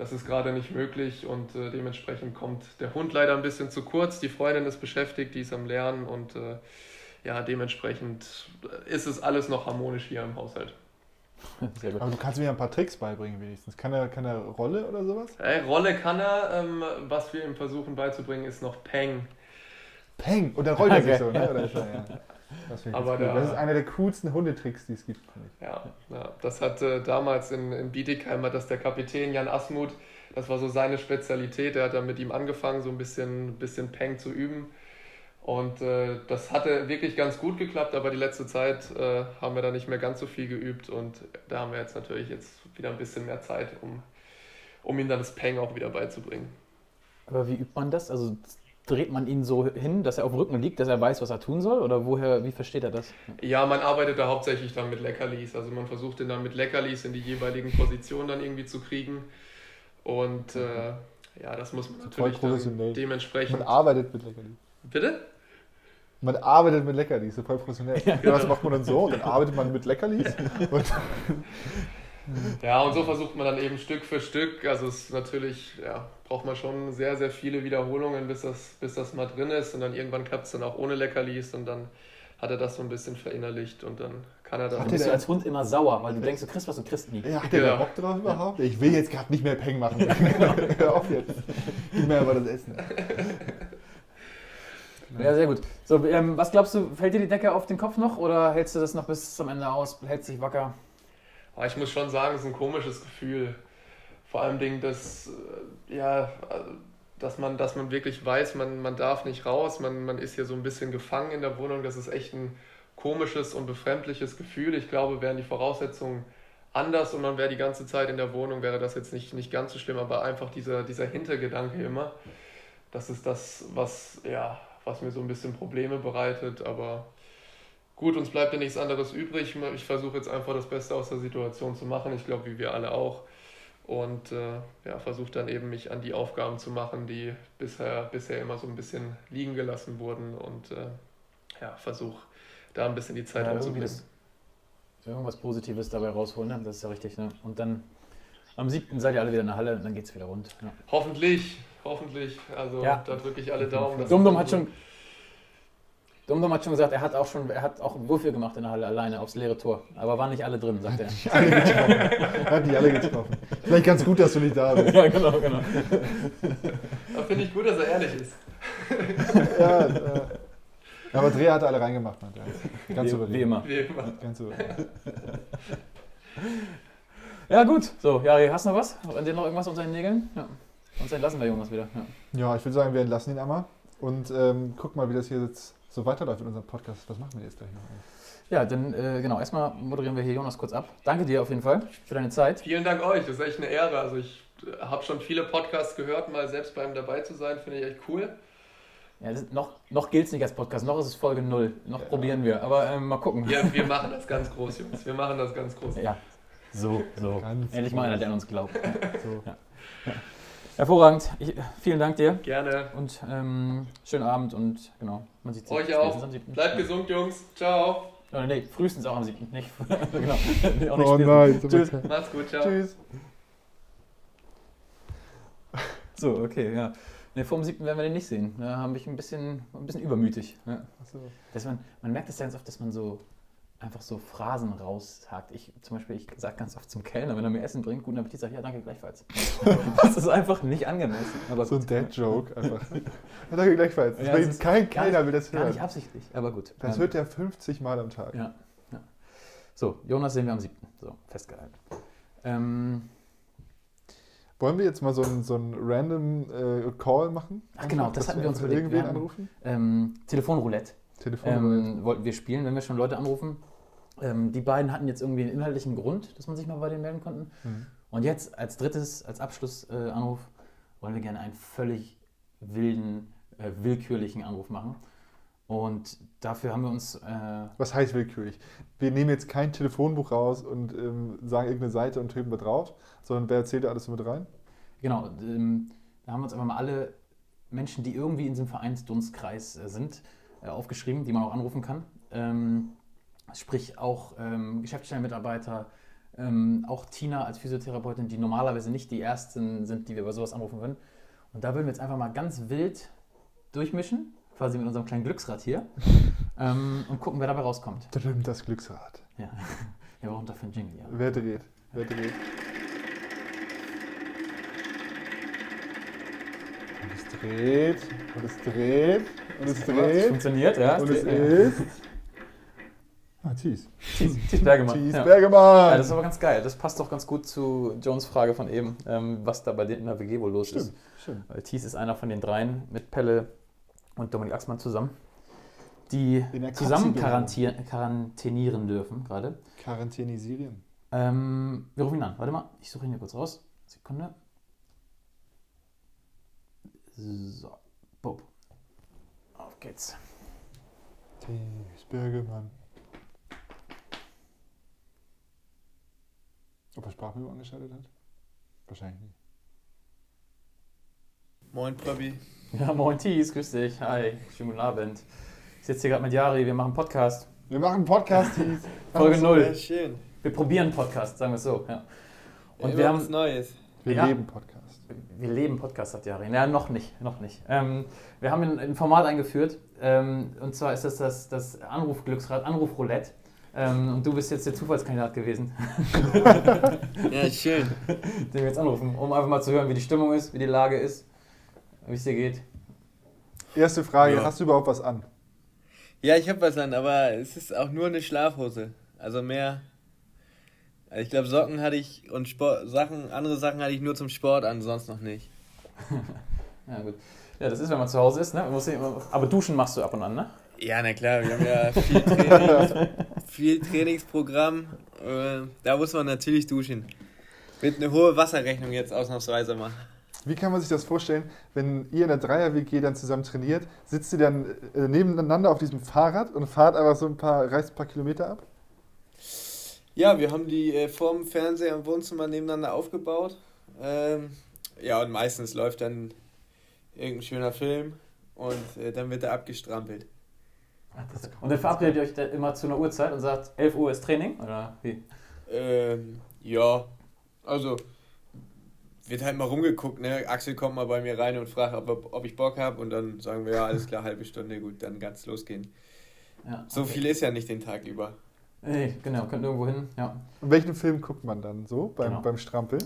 das ist gerade nicht möglich und äh, dementsprechend kommt der Hund leider ein bisschen zu kurz. Die Freundin ist beschäftigt, die ist am Lernen und äh, ja, dementsprechend ist es alles noch harmonisch hier im Haushalt. Sehr gut. Aber du kannst mir ein paar Tricks beibringen wenigstens. Kann er, kann er Rolle oder sowas? Hey, Rolle kann er. Ähm, was wir ihm versuchen beizubringen, ist noch Peng. Peng? Und dann rollt er sich so, ne? Oder er. Das, Aber cool. das ist einer der coolsten Hundetricks, die es gibt. Ja, ja, das hat äh, damals in, in Bietigheim hat das der Kapitän Jan Asmuth, das war so seine Spezialität. Er hat dann mit ihm angefangen, so ein bisschen, bisschen Peng zu üben. Und äh, das hatte wirklich ganz gut geklappt, aber die letzte Zeit äh, haben wir da nicht mehr ganz so viel geübt und da haben wir jetzt natürlich jetzt wieder ein bisschen mehr Zeit, um, um ihm dann das Peng auch wieder beizubringen. Aber wie übt man das? Also dreht man ihn so hin, dass er auf dem Rücken liegt, dass er weiß, was er tun soll? Oder woher, wie versteht er das? Ja, man arbeitet da hauptsächlich dann mit Leckerlis. Also man versucht ihn dann mit Leckerlis in die jeweiligen Positionen dann irgendwie zu kriegen. Und äh, ja, das muss man natürlich dann dementsprechend. Man arbeitet mit Leckerlis. Bitte? Man arbeitet mit Leckerlis, voll professionell. Ja, genau. Was macht man dann so? Dann arbeitet man mit Leckerlis. ja, und so versucht man dann eben Stück für Stück. Also es ist natürlich, ja, braucht man schon sehr, sehr viele Wiederholungen, bis das, bis das mal drin ist. Und dann irgendwann klappt es dann auch ohne Leckerlis und dann hat er das so ein bisschen verinnerlicht und dann kann er dann. Bist du als Hund immer sauer, weil du denkst, du kriegst was und kriegst nie. Ja, hat der ja. Bock drauf überhaupt? Ich will jetzt gerade nicht mehr Peng machen. Hör auf jetzt. Gib mir aber das Essen. Ja, sehr gut. So, ähm, was glaubst du, fällt dir die Decke auf den Kopf noch oder hältst du das noch bis zum Ende aus, hältst dich wacker? Aber ich muss schon sagen, es ist ein komisches Gefühl. Vor allem, dass, äh, ja, dass man, dass man wirklich weiß, man, man darf nicht raus, man, man ist hier so ein bisschen gefangen in der Wohnung. Das ist echt ein komisches und befremdliches Gefühl. Ich glaube, wären die Voraussetzungen anders und man wäre die ganze Zeit in der Wohnung, wäre das jetzt nicht, nicht ganz so schlimm, aber einfach dieser, dieser Hintergedanke immer, das ist das, was, ja, was mir so ein bisschen Probleme bereitet, aber gut, uns bleibt ja nichts anderes übrig. Ich versuche jetzt einfach das Beste aus der Situation zu machen, ich glaube, wie wir alle auch. Und äh, ja, versuche dann eben mich an die Aufgaben zu machen, die bisher, bisher immer so ein bisschen liegen gelassen wurden und äh, ja, versuche da ein bisschen die Zeit ja, anzubringen. Irgendwas Positives dabei rausholen, ne? das ist ja richtig. Ne? Und dann am 7. seid ihr alle wieder in der Halle und dann geht es wieder rund. Ja. Hoffentlich, hoffentlich. Also ja. da drücke ich alle Daumen. Dumdum hat schon. Dumdum hat schon gesagt, er hat auch schon, er hat auch einen Würfel gemacht in der Halle alleine aufs leere Tor. Aber waren nicht alle drin, sagt er. Die alle getroffen. hat die alle getroffen. Vielleicht ganz gut, dass du nicht da bist. ja, genau, genau. Aber finde ich gut, dass er ehrlich ist. ja, ja. Aber Dreher hat alle reingemacht, man. Ganz wie, wie immer. Wie immer. Ganz souverän. ja, gut. So, Jari, hast du noch was? An dir noch irgendwas unter den Nägeln? Ja. Sonst entlassen wir Jonas wieder. Ja, ja ich würde sagen, wir entlassen ihn einmal. Und ähm, guck mal, wie das hier jetzt so weiterläuft in unserem Podcast. Was machen wir jetzt gleich noch? Ja, dann äh, genau, erstmal moderieren wir hier Jonas kurz ab. Danke dir auf jeden Fall für deine Zeit. Vielen Dank euch, das ist echt eine Ehre. Also ich äh, habe schon viele Podcasts gehört, mal selbst beim dabei zu sein, finde ich echt cool. Ja, noch noch gilt es nicht als Podcast, noch ist es Folge 0. Noch ja. probieren wir, aber ähm, mal gucken. Ja, wir machen das ganz groß, Jungs. Wir machen das ganz groß. Ja, so, so. Ganz Endlich mal einer, der an uns glaubt. so. Ja. Hervorragend. Ich, vielen Dank dir. Gerne. Und ähm, schönen Abend und genau, man sieht sich. Euch auch. Bleibt gesund, Jungs. Ciao. Oh, nee, frühestens auch am 7. Nicht, genau. auch nicht oh nein. Tschüss. Macht's gut, ciao. Tschüss. So, okay, ja. Ne, vor dem 7. werden wir den nicht sehen. Da habe ich ein bisschen, ein bisschen übermütig. Ja. So. Dass man, man merkt es ja ganz oft, dass man so einfach so Phrasen raustagt. Ich zum Beispiel, ich sage ganz oft zum Kellner, wenn er mir Essen bringt, guten Appetit, sage ich, ja, danke, gleichfalls. das ist einfach nicht angemessen. Aber so ein Dad-Joke einfach. ja, danke, gleichfalls. Das ja, kein Kellner will das hören. Gar nicht absichtlich, aber gut. Das ähm, hört er 50 Mal am Tag. Ja, ja. So, Jonas sehen wir am 7. So, festgehalten. Ähm, wollen wir jetzt mal so einen, so einen random äh, Call machen? Ach genau, das hatten wir uns überlegt. Irgendwen anrufen? Ähm, Telefonroulette. Telefonroulette. Ähm, wollten wir spielen, wenn wir schon Leute anrufen. Ähm, die beiden hatten jetzt irgendwie einen inhaltlichen Grund, dass man sich mal bei denen melden konnte. Mhm. Und jetzt als drittes, als Abschlussanruf, äh, wollen wir gerne einen völlig wilden, äh, willkürlichen Anruf machen. Und dafür haben wir uns. Äh Was heißt willkürlich? Wir nehmen jetzt kein Telefonbuch raus und ähm, sagen irgendeine Seite und drücken wir drauf, sondern wer erzählt da alles mit rein? Genau, ähm, da haben wir uns einfach mal alle Menschen, die irgendwie in diesem Vereinsdunstkreis äh, sind, äh, aufgeschrieben, die man auch anrufen kann. Ähm, sprich auch ähm, Geschäftsstellenmitarbeiter, ähm, auch Tina als Physiotherapeutin, die normalerweise nicht die ersten sind, die wir bei sowas anrufen würden. Und da würden wir jetzt einfach mal ganz wild durchmischen quasi mit unserem kleinen Glücksrad hier ähm, und gucken, wer dabei rauskommt. Das Glücksrad. Ja, wir brauchen dafür einen Jingle. Ja. Wer dreht? Wer dreht? Und es dreht, und es dreht, und es dreht. Es funktioniert, ja. Und es ist... Ah, Thies. Thies, Thies Bergemann. Thies ja. Bergemann. Ja, das ist aber ganz geil. Das passt doch ganz gut zu Jones Frage von eben, ähm, was da bei denen in der WG wohl los stimmt, ist. Stimmt. Weil Thies ist einer von den dreien mit Pelle, und Dominik Axmann zusammen, die zusammen quarantänieren dürfen gerade. Quarantänisieren. Ähm, wir rufen ihn an. Warte mal, ich suche ihn hier kurz raus. Sekunde. So, Bob. Auf geht's. Thies Bergemann. Ob er Sprachübung angeschaltet hat? Wahrscheinlich nicht. Moin, Prabi. Ja, moin Thies, grüß dich. Hi, schönen guten Abend. Ich sitze hier gerade mit Jari, wir machen Podcast. Wir machen Podcast, Thies. Folge 0. Ja, schön. Wir probieren Podcast, sagen wir es so. Ja. Und ja, wir haben was Neues. Wir ja, leben Podcast. Wir leben Podcast, sagt Jari. Ja, noch nicht, noch nicht. Ähm, wir haben ein, ein Format eingeführt. Ähm, und zwar ist das das, das Anrufglücksrad, Anrufroulette. Ähm, und du bist jetzt der Zufallskandidat gewesen. ja, schön. Den wir jetzt anrufen, um einfach mal zu hören, wie die Stimmung ist, wie die Lage ist wie es dir geht. Erste Frage, ja. hast du überhaupt was an? Ja, ich habe was an, aber es ist auch nur eine Schlafhose. Also mehr. Also ich glaube, Socken hatte ich und Sport, Sachen, andere Sachen hatte ich nur zum Sport an, sonst noch nicht. ja, gut. Ja, das ist, wenn man zu Hause ist, ne? Man muss ja immer- Aber duschen machst du ab und an, ne? Ja, na klar, wir haben ja viel, Trainings, viel Trainingsprogramm. Äh, da muss man natürlich duschen. Wird eine hohe Wasserrechnung jetzt ausnahmsweise mal. Wie kann man sich das vorstellen, wenn ihr in der Dreier-WG dann zusammen trainiert, sitzt ihr dann äh, nebeneinander auf diesem Fahrrad und fahrt einfach so ein paar, reist ein paar Kilometer ab? Ja, wir haben die äh, vorm Fernseher im Wohnzimmer nebeneinander aufgebaut. Ähm, ja, und meistens läuft dann irgendein schöner Film und äh, dann wird er abgestrampelt. Und dann verabredet ihr euch da immer zu einer Uhrzeit und sagt, 11 Uhr ist Training? Oder wie? Ähm, ja, also wird halt mal rumgeguckt, ne? Axel kommt mal bei mir rein und fragt, ob, ob ich Bock habe und dann sagen wir, ja, alles klar, halbe Stunde, gut, dann ganz losgehen. Ja, So okay. viel ist ja nicht den Tag über. Nee, genau, könnt irgendwo hin. Ja. Und welchen Film guckt man dann so beim, Genau. beim Strampeln?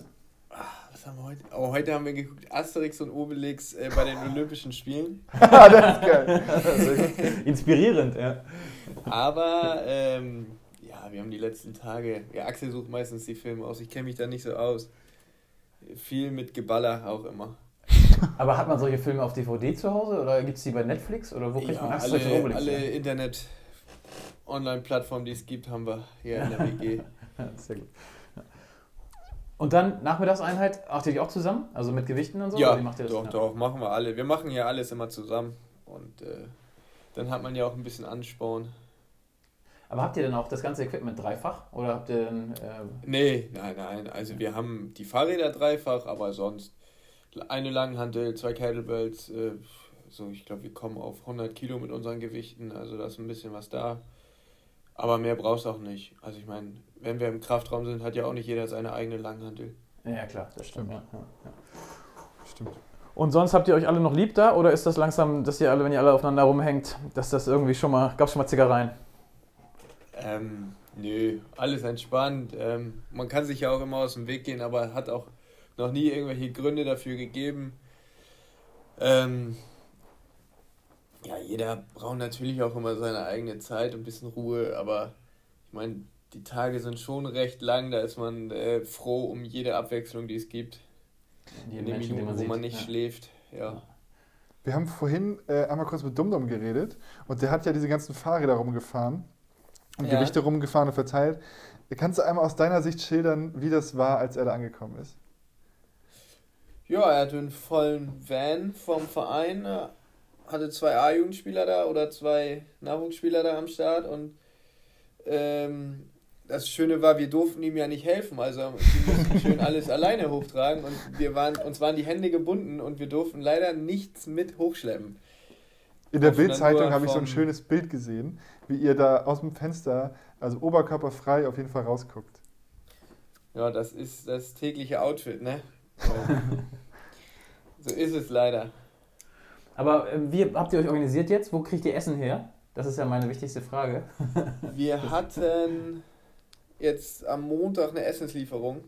Was haben wir heute? Oh, heute haben wir geguckt Asterix und Obelix äh, bei den Olympischen Spielen. Ah, das ist geil. Inspirierend, ja. Aber ähm, ja, wir haben die letzten Tage. Ja, Axel sucht meistens die Filme aus. Ich kenne mich da nicht so aus. Viel mit Geballer auch immer. Aber hat man solche Filme auf DVD zu Hause oder gibt es die bei Netflix? Oder wo kriegt Ja, man Asterix und alle, Obelix alle her? Internet Online-Plattformen, die es gibt, haben wir hier in der WG. Ja, sehr gut. Und dann Nachmittagseinheit, macht ihr die auch zusammen? Also mit Gewichten und so? ja, doch, doch, machen wir alle. Wir machen ja alles immer zusammen. Und äh, dann hat man ja auch ein bisschen Ansporn. Aber habt ihr denn auch das ganze Equipment dreifach? Oder habt ihr dann. Äh, Nee, nein, nein. Also wir haben die Fahrräder dreifach, aber sonst eine Langhantel, zwei Kettlebells. Äh, so, ich glaube, wir kommen auf 100 Kilo mit unseren Gewichten. Also da ist ein bisschen was da. Aber mehr brauchst du auch nicht. Also ich meine, wenn wir im Kraftraum sind, hat ja auch nicht jeder seine eigene Langhantel. ja, klar, das stimmt. Ja, ja, ja. Stimmt. Und sonst habt ihr euch alle noch lieb da? Oder ist das langsam, dass ihr alle, wenn ihr alle aufeinander rumhängt, dass das irgendwie schon mal. Gab schon mal Zickereien? Ähm, nö, alles entspannt. Ähm, man kann sich ja auch immer aus dem Weg gehen, aber hat auch noch nie irgendwelche Gründe dafür gegeben. Ähm, ja, jeder braucht natürlich auch immer seine eigene Zeit und ein bisschen Ruhe, aber ich meine, die Tage sind schon recht lang, da ist man äh, froh um jede Abwechslung, die es gibt. Die In den Menschen, die Minuten, man wo sieht. man nicht ja. schläft. Ja. Wir haben vorhin äh, einmal kurz mit Dumdum geredet und der hat ja diese ganzen Fahrräder rumgefahren und Ja. Gewichte rumgefahren und verteilt. Kannst du einmal aus deiner Sicht schildern, wie das war, als er da angekommen ist? Ja, er hatte einen vollen Van vom Verein, äh, hatte zwei A-Jugendspieler da oder zwei Nachwuchsspieler da am Start und ähm, das Schöne war, wir durften ihm ja nicht helfen, also wir mussten schön alles alleine hochtragen und wir waren, uns waren die Hände gebunden und wir durften leider nichts mit hochschleppen. In der Bildzeitung habe ich so ein schönes Bild gesehen, wie ihr da aus dem Fenster, also oberkörperfrei, auf jeden Fall rausguckt. Ja, das ist das tägliche Outfit, ne? so ist es leider. Aber äh, wie habt ihr euch organisiert jetzt? Wo kriegt ihr Essen her? Das ist ja meine wichtigste Frage. Wir hatten jetzt am Montag eine Essenslieferung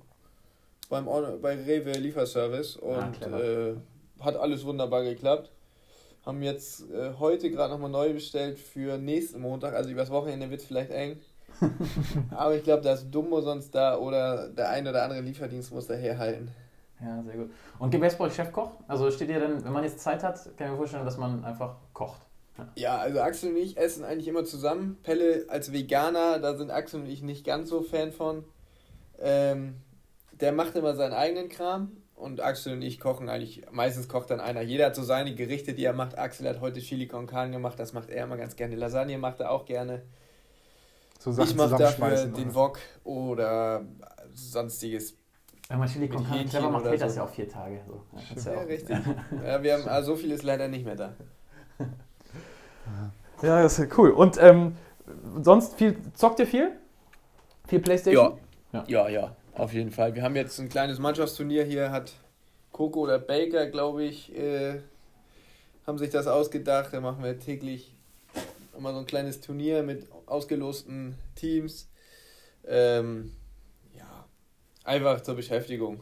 beim On bei Rewe Lieferservice Ah, und clever. äh, hat alles wunderbar geklappt. Haben jetzt äh, heute gerade nochmal neu bestellt für nächsten Montag, also übers Wochenende wird es vielleicht eng. Aber ich glaube, da ist Dumbo sonst da oder der ein oder andere Lieferdienst muss daherhalten. Ja, sehr gut. Und gibt es bei euch Chefkoch? Also steht ihr denn, wenn man jetzt Zeit hat, kann ich mir vorstellen, dass man einfach kocht. Ja, also Axel und ich essen eigentlich immer zusammen. Pelle als Veganer, da sind Axel und ich nicht ganz so Fan von. Ähm, der macht immer seinen eigenen Kram und Axel und ich kochen eigentlich, meistens kocht dann einer. Jeder hat so seine Gerichte, die er macht. Axel hat heute Chili con Carne gemacht, das macht er immer ganz gerne. Lasagne macht er auch gerne. So ich mache dafür den? Wok oder sonstiges. Wenn man Chili con carne macht, geht das so. ja auch vier Tage. So. Ja, das ist Ja, ja, auch, richtig. Ja, wir haben, also so viel ist leider nicht mehr da. ja, das ist cool. Und ähm, sonst viel, zockt ihr viel? Viel Playstation? Ja. Ja. ja, ja, auf jeden Fall. Wir haben jetzt ein kleines Mannschaftsturnier hier, hat Coco oder Baker, glaube ich, äh, haben sich das ausgedacht. Da machen wir täglich immer so ein kleines Turnier mit ausgelosten Teams. Ähm, einfach zur Beschäftigung.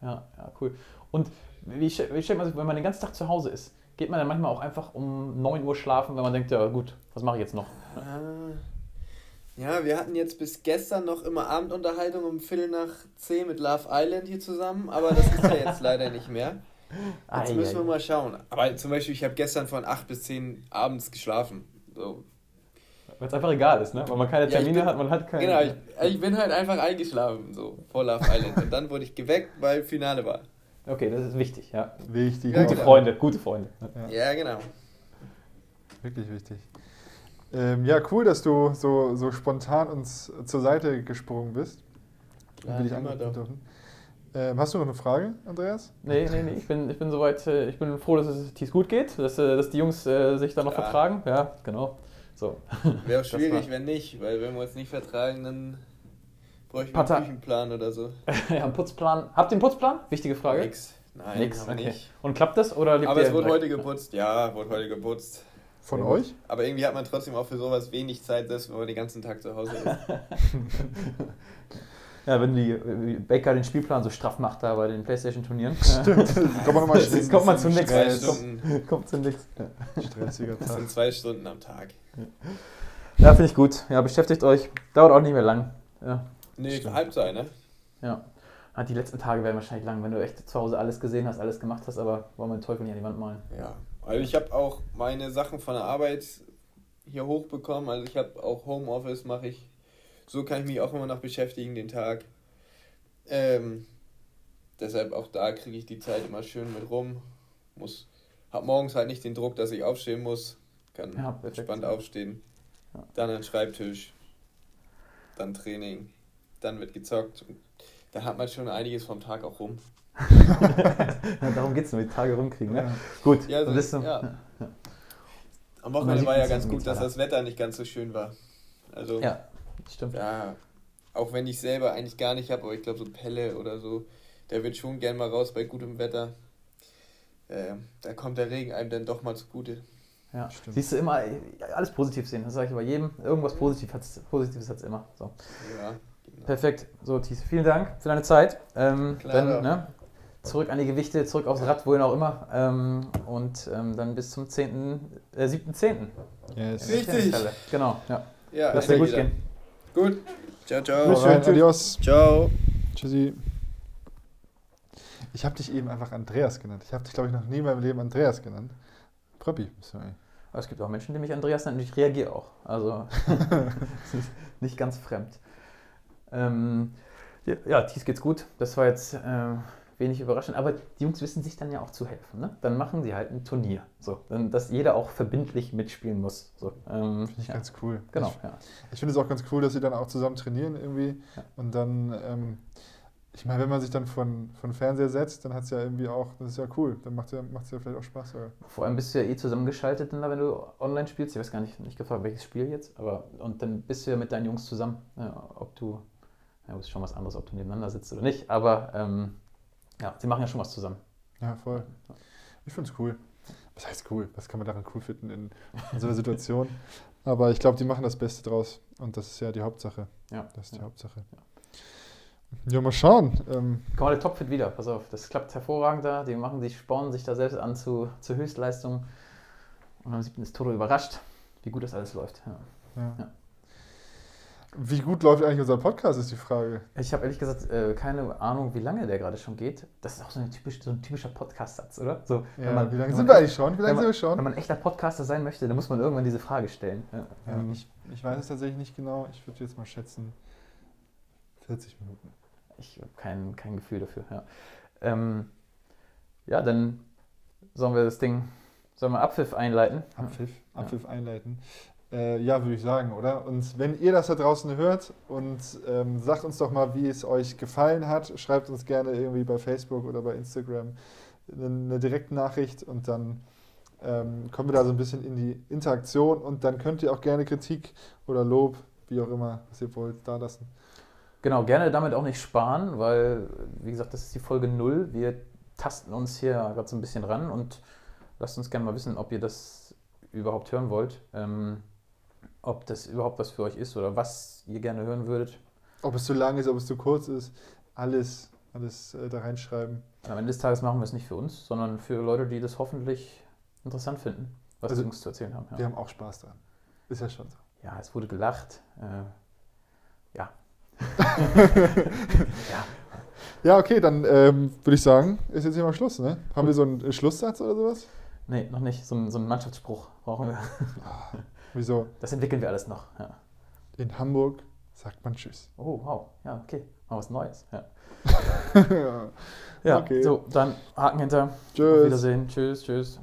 Ja, ja, cool. Und wie, wie stellt man sich, wenn man den ganzen Tag zu Hause ist, geht man dann manchmal auch einfach um 9 Uhr schlafen, wenn man denkt, ja gut, was mache ich jetzt noch? Ah, Ja, wir hatten jetzt bis gestern noch immer Abendunterhaltung um Viertel nach zehn mit Love Island hier zusammen, aber das ist ja jetzt leider nicht mehr. Jetzt müssen wir mal schauen. Aber zum Beispiel, ich habe gestern von 8 bis 10 abends geschlafen. So. Weil es einfach egal ist, ne? Weil man keine Ja, Termine bin- hat, man hat keine. Genau, ich, ich bin halt einfach eingeschlafen, so vor Love Island. Und dann wurde ich geweckt, weil Finale war. Okay, das ist wichtig, ja. Wichtig. Ja, Gute genau. Freunde, gute Freunde. Ja, genau. Wirklich wichtig. Ähm, ja, cool, dass du so, so spontan uns zur Seite gesprungen bist. Ja, Bin ich dürfen. Ähm, hast du noch eine Frage, Andreas? Nee, nee, nee, ich bin, ich bin soweit, äh, ich bin froh, dass es Thies gut geht, dass, äh, dass die Jungs äh, sich da noch Ja. vertragen. Ja, genau. So. Wäre schwierig, wenn nicht, weil wenn wir uns nicht vertragen, dann bräuchte ich einen Küchenplan oder so. ja, einen Putzplan. Habt ihr einen Putzplan? Wichtige Frage. Nix. Nein, Nix, haben wir okay. nicht. Und klappt das oder lebt Aber es wurde heute geputzt. Ja, wurde heute geputzt. Von Sehr gut. euch? Aber irgendwie hat man trotzdem auch für sowas wenig Zeit, selbst wenn man den ganzen Tag zu Hause ist. Ja, wenn die wie Baker den Spielplan so straff macht da bei den Playstation-Turnieren. Stimmt. Kommt man nochmal Jetzt kommt man zu nichts. Kommt, Stunden, kommt zu nichts. Stressiger das Tag. sind zwei Stunden am Tag. Ja, finde ich gut. Ja, beschäftigt euch. Dauert auch nicht mehr lang. Ja. Nee, Stimmt. Halbzeit, ne? ja. Ah, Die letzten Tage werden wahrscheinlich lang, wenn du echt zu Hause alles gesehen hast, alles gemacht hast, aber wollen wir den Teufel nicht an die Wand malen. Ja. Also ich habe auch meine Sachen von der Arbeit hier hochbekommen. Also ich habe auch Homeoffice, mache ich. So kann ich mich auch immer noch beschäftigen den Tag. Ähm, deshalb auch da kriege ich die Zeit immer schön mit rum. Muss, hab morgens halt nicht den Druck, dass ich aufstehen muss. Kann Ja, entspannt aufstehen. Ja. Dann an den Schreibtisch. Dann Training. Dann wird gezockt. Dann hat man schon einiges vom Tag auch rum. Ja, darum geht es nur, die Tage rumkriegen. Ne? Ja. Gut, Ja, so- bist du. ja. Am Wochenende war ja ganz gut, dass das Wetter nicht ganz so schön war. Also, ja, stimmt. ja, auch wenn ich selber eigentlich gar nicht habe, aber ich glaube, so Pelle oder so, der wird schon gern mal raus bei gutem Wetter. Äh, da kommt der Regen einem dann doch mal zugute. Ja. Stimmt. Siehst du immer, alles positiv sehen. Das sage ich bei jedem. Irgendwas Positiv hat's, Positives hat es immer. So. Ja, genau. Perfekt. So, Thies, vielen Dank für deine Zeit. Ähm, Klar dann ne, zurück an die Gewichte, zurück aufs Rad, wohin auch immer. Ähm, und ähm, dann bis zum 10., äh, 7.10. Yes. Richtig. Genau, ja. Ja, Lass dir gut jeder. gehen. Gut. Ciao, ciao. Grüß rein, adios. Ciao. Tschüssi. Ich habe dich eben einfach Andreas genannt. Ich habe dich, glaube ich, noch nie in meinem Leben Andreas genannt. Pröppi, du eigentlich. Aber es gibt auch Menschen, die mich Andreas nennen und ich reagiere auch. Also es ist nicht ganz fremd. Ähm, ja, ja, Thies geht's gut. Das war jetzt äh, wenig überraschend. Aber die Jungs wissen sich dann ja auch zu helfen. Ne? Dann machen sie halt ein Turnier. So, dann, dass jeder auch verbindlich mitspielen muss. So, ähm, Finde ich ja, ganz cool. genau. Ich, Ja. ich finde es auch ganz cool, dass sie dann auch zusammen trainieren irgendwie. Ja. Und dann, ähm, ich meine, wenn man sich dann von, von Fernseher setzt, dann hat es ja irgendwie auch, das ist ja cool. Dann macht es ja, macht's ja vielleicht auch Spaß. Sogar. Vor allem bist du ja eh zusammengeschaltet, wenn du online spielst. Ich weiß gar nicht, nicht gefragt, welches Spiel jetzt. Aber und dann bist du ja mit deinen Jungs zusammen. Ja, ob du, ja, ist schon was anderes, ob du nebeneinander sitzt oder nicht. Aber ähm, ja, sie machen ja schon was zusammen. Ja, voll. Ich finde es cool. Was heißt cool? Was kann man daran cool finden in, in so einer Situation? Aber ich glaube, die machen das Beste draus. Und das ist ja die Hauptsache. Ja, Das ist die ja. Hauptsache. Ja, mal schauen. Ähm, Komm mal, der Topfit wieder, pass auf, das klappt hervorragend da. Die machen sich, spornen sich da selbst an zu, zur Höchstleistung. Und am 7. ist Toto überrascht, wie gut das alles läuft. Ja. ja. Ja. Wie gut läuft eigentlich unser Podcast, ist die Frage. Ich habe ehrlich gesagt äh, keine Ahnung, wie lange der gerade schon geht. Das ist auch so, eine typisch, so ein typischer Podcast-Satz, oder? So, Ja, man- wie lange sind wir eigentlich schon? Wie wenn lange man- sind wir schon? Wenn man echter Podcaster sein möchte, dann muss man irgendwann diese Frage stellen. Ja. Ja, Ähm, ich, ich weiß es tatsächlich nicht genau. Ich würde jetzt mal schätzen 40 Minuten. Ich habe kein, kein Gefühl dafür. Ja. Ähm, ja, dann sollen wir das Ding, sollen wir Abpfiff einleiten? Abpfiff. Abpfiff einleiten. Äh, ja, würde ich sagen, oder? Und wenn ihr das da draußen hört und ähm, sagt uns doch mal, wie es euch gefallen hat, schreibt uns gerne irgendwie bei Facebook oder bei Instagram eine, eine Direktnachricht und dann ähm, kommen wir da so ein bisschen in die Interaktion und dann könnt ihr auch gerne Kritik oder Lob, wie auch immer, was ihr wollt, da lassen. Genau, gerne damit auch nicht sparen, weil, wie gesagt, das ist die Folge 0. Wir tasten uns hier gerade so ein bisschen ran und lasst uns gerne mal wissen, ob ihr das überhaupt hören wollt. Ähm, ob das überhaupt was für euch ist oder was ihr gerne hören würdet. Ob es zu lang ist, ob es zu kurz ist, alles, alles äh, da reinschreiben. Und am Ende des Tages machen wir es nicht für uns, sondern für Leute, die das hoffentlich interessant finden, was Also, die Jungs zu erzählen haben. Wir Ja, haben auch Spaß dran. Ist ja schon so. ja es wurde gelacht. Äh, ja. ja. Ja, okay, dann ähm, würde ich sagen, ist jetzt hier mal Schluss, ne? Haben wir so einen Schlusssatz oder sowas? Nee, noch nicht. So so ein Mannschaftsspruch brauchen wir. Wieso? Das entwickeln wir alles noch. Ja. In Hamburg sagt man Tschüss. Oh, wow. Ja, okay. Mal was Neues. Ja, ja. ja Okay. so, dann Haken hinter. Auf Tschüss. Wiedersehen. Tschüss, tschüss.